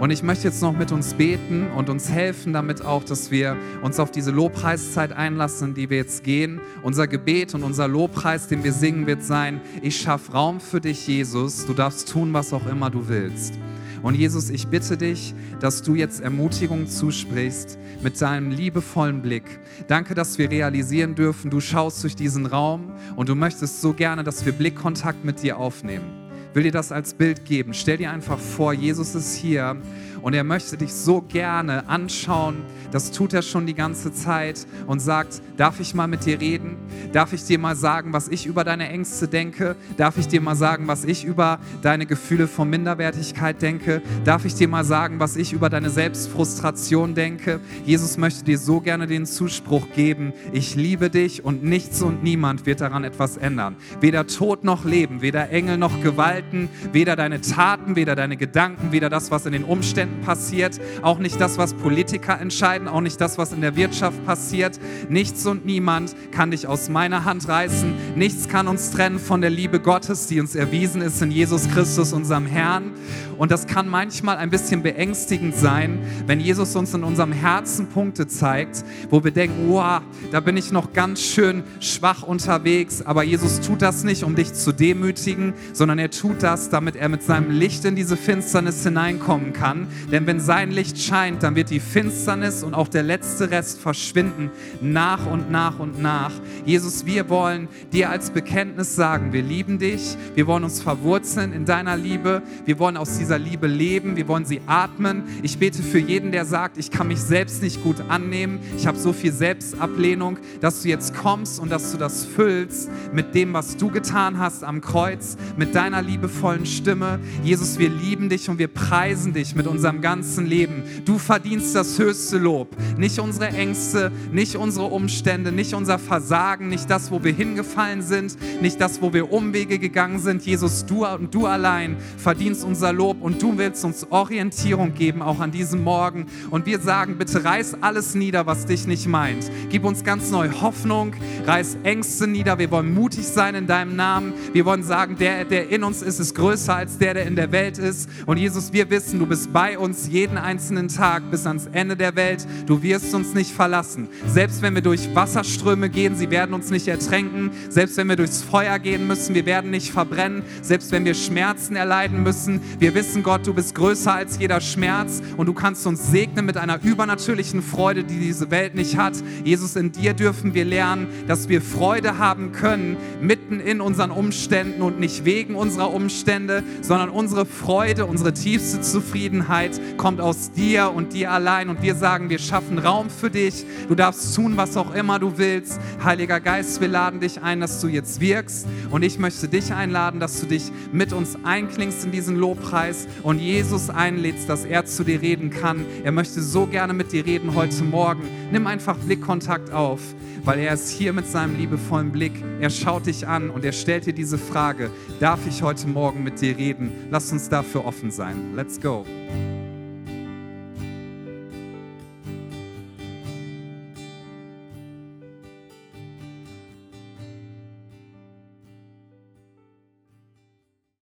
Und ich möchte jetzt noch mit uns beten und uns helfen, damit auch, dass wir uns auf diese Lobpreiszeit einlassen, die wir jetzt gehen. Unser Gebet und unser Lobpreis, den wir singen, wird sein, ich schaffe Raum für dich, Jesus. Du darfst tun, was auch immer du willst. Und Jesus, ich bitte dich, dass du jetzt Ermutigung zusprichst mit deinem liebevollen Blick. Danke, dass wir realisieren dürfen, du schaust durch diesen Raum und du möchtest so gerne, dass wir Blickkontakt mit dir aufnehmen will dir das als Bild geben. Stell dir einfach vor, Jesus ist hier und er möchte dich so gerne anschauen. Das tut er schon die ganze Zeit und sagt, darf ich mal mit dir reden? Darf ich dir mal sagen, was ich über deine Ängste denke? Darf ich dir mal sagen, was ich über deine Gefühle von Minderwertigkeit denke? Darf ich dir mal sagen, was ich über deine Selbstfrustration denke? Jesus möchte dir so gerne den Zuspruch geben, ich liebe dich und nichts und niemand wird daran etwas ändern. Weder Tod noch Leben, weder Engel noch Gewalten, weder deine Taten, weder deine Gedanken, weder das, was in den Umständen passiert, auch nicht das, was Politiker entscheiden, auch nicht das, was in der Wirtschaft passiert. Nichts und niemand kann dich aus meiner Hand reißen. Nichts kann uns trennen von der Liebe Gottes, die uns erwiesen ist in Jesus Christus, unserem Herrn. Und das kann manchmal ein bisschen beängstigend sein, wenn Jesus uns in unserem Herzen Punkte zeigt, wo wir denken, wow, da bin ich noch ganz schön schwach unterwegs. Aber Jesus tut das nicht, um dich zu demütigen, sondern er tut das, damit er mit seinem Licht in diese Finsternis hineinkommen kann. Denn wenn sein Licht scheint, dann wird die Finsternis und auch der letzte Rest verschwinden, nach und nach und nach. Jesus, wir wollen dir als Bekenntnis sagen, wir lieben dich, wir wollen uns verwurzeln in deiner Liebe, wir wollen aus dieser Liebe leben, wir wollen sie atmen. Ich bete für jeden, der sagt, ich kann mich selbst nicht gut annehmen, ich habe so viel Selbstablehnung, dass du jetzt kommst und dass du das füllst mit dem, was du getan hast am Kreuz, mit deiner liebevollen Stimme. Jesus, wir lieben dich und wir preisen dich mit unserem ganzen Leben. Du verdienst das höchste Lob, nicht unsere Ängste, nicht unsere Umstände, nicht unser Versagen, nicht das, wo wir hingefallen sind, nicht das, wo wir Umwege gegangen sind. Jesus, du und du allein verdienst unser Lob und du willst uns Orientierung geben, auch an diesem Morgen. Und wir sagen, bitte reiß alles nieder, was dich nicht meint. Gib uns ganz neue Hoffnung, reiß Ängste nieder. Wir wollen mutig sein in deinem Namen. Wir wollen sagen, der, der in uns ist, ist größer als der, der in der Welt ist. Und Jesus, wir wissen, du bist bei uns jeden einzelnen Tag bis ans Ende der Welt. Du wirst uns nicht verlassen. Selbst wenn wir durch Wasserströme gehen, sie werden uns nicht ertränken. Selbst wenn wir durchs Feuer gehen müssen, wir werden nicht verbrennen. Selbst wenn wir Schmerzen erleiden müssen, wir wissen, Gott, du bist größer als jeder Schmerz und du kannst uns segnen mit einer übernatürlichen Freude, die diese Welt nicht hat. Jesus, in dir dürfen wir lernen, dass wir Freude haben können mitten in unseren Umständen und nicht wegen unserer Umstände, sondern unsere Freude, unsere tiefste Zufriedenheit kommt aus dir und dir allein. Und wir sagen, wir schaffen Raum für dich. Du darfst tun, was auch immer du willst. Heiliger Geist, wir laden dich ein, dass du jetzt wirkst. Und ich möchte dich einladen, dass du dich mit uns einklingst in diesen Lobpreis und Jesus einlädst, dass er zu dir reden kann. Er möchte so gerne mit dir reden heute Morgen. Nimm einfach Blickkontakt auf, weil er ist hier mit seinem liebevollen Blick. Er schaut dich an und er stellt dir diese Frage, darf ich heute Morgen mit dir reden? Lass uns dafür offen sein. Let's go.